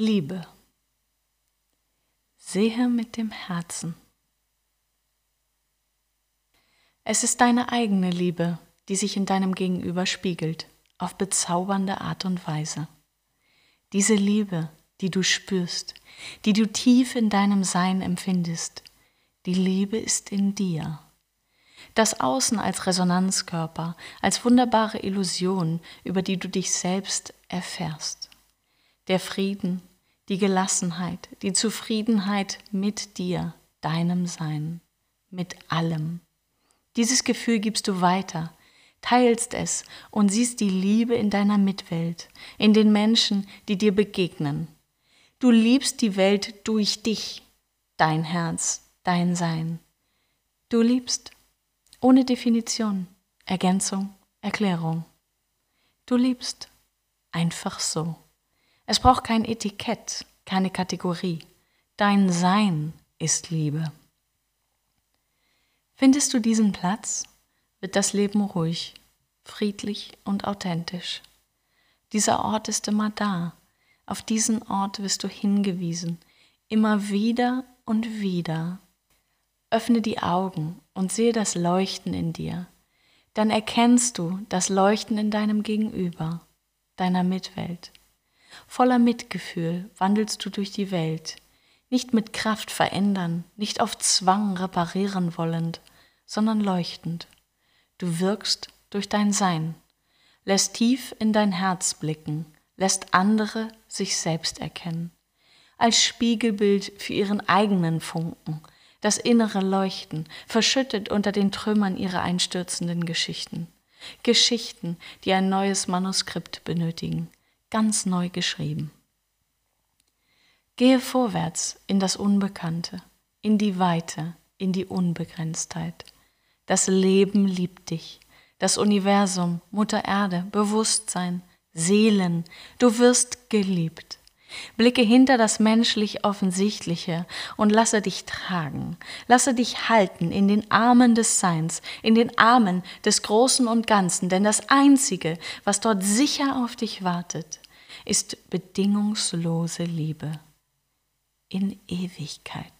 Liebe. Sehe mit dem Herzen. Es ist deine eigene Liebe, die sich in deinem Gegenüber spiegelt, auf bezaubernde Art und Weise. Diese Liebe, die du spürst, die du tief in deinem Sein empfindest, die Liebe ist in dir. Das Außen als Resonanzkörper, als wunderbare Illusion, über die du dich selbst erfährst. Der Frieden, die Gelassenheit, die Zufriedenheit mit dir, deinem Sein, mit allem. Dieses Gefühl gibst du weiter, teilst es und siehst die Liebe in deiner Mitwelt, in den Menschen, die dir begegnen. Du liebst die Welt durch dich, dein Herz, dein Sein. Du liebst ohne Definition, Ergänzung, Erklärung. Du liebst einfach so. Es braucht kein Etikett, keine Kategorie. Dein Sein ist Liebe. Findest du diesen Platz, wird das Leben ruhig, friedlich und authentisch. Dieser Ort ist immer da. Auf diesen Ort wirst du hingewiesen, immer wieder und wieder. Öffne die Augen und sehe das Leuchten in dir. Dann erkennst du das Leuchten in deinem Gegenüber, deiner Mitwelt. Voller Mitgefühl wandelst du durch die Welt, nicht mit Kraft verändern, nicht auf Zwang reparieren wollend, sondern leuchtend. Du wirkst durch dein Sein, lässt tief in dein Herz blicken, lässt andere sich selbst erkennen, als Spiegelbild für ihren eigenen Funken, das innere Leuchten, verschüttet unter den Trümmern ihrer einstürzenden Geschichten. Geschichten, die ein neues Manuskript benötigen, ganz neu geschrieben. Gehe vorwärts in das Unbekannte, in die Weite, in die Unbegrenztheit. Das Leben liebt dich, das Universum, Mutter Erde, Bewusstsein, Seelen, du wirst geliebt. Blicke hinter das menschlich Offensichtliche und lasse dich tragen, lasse dich halten in den Armen des Seins, in den Armen des Großen und Ganzen, denn das Einzige, was dort sicher auf dich wartet, ist bedingungslose Liebe in Ewigkeit.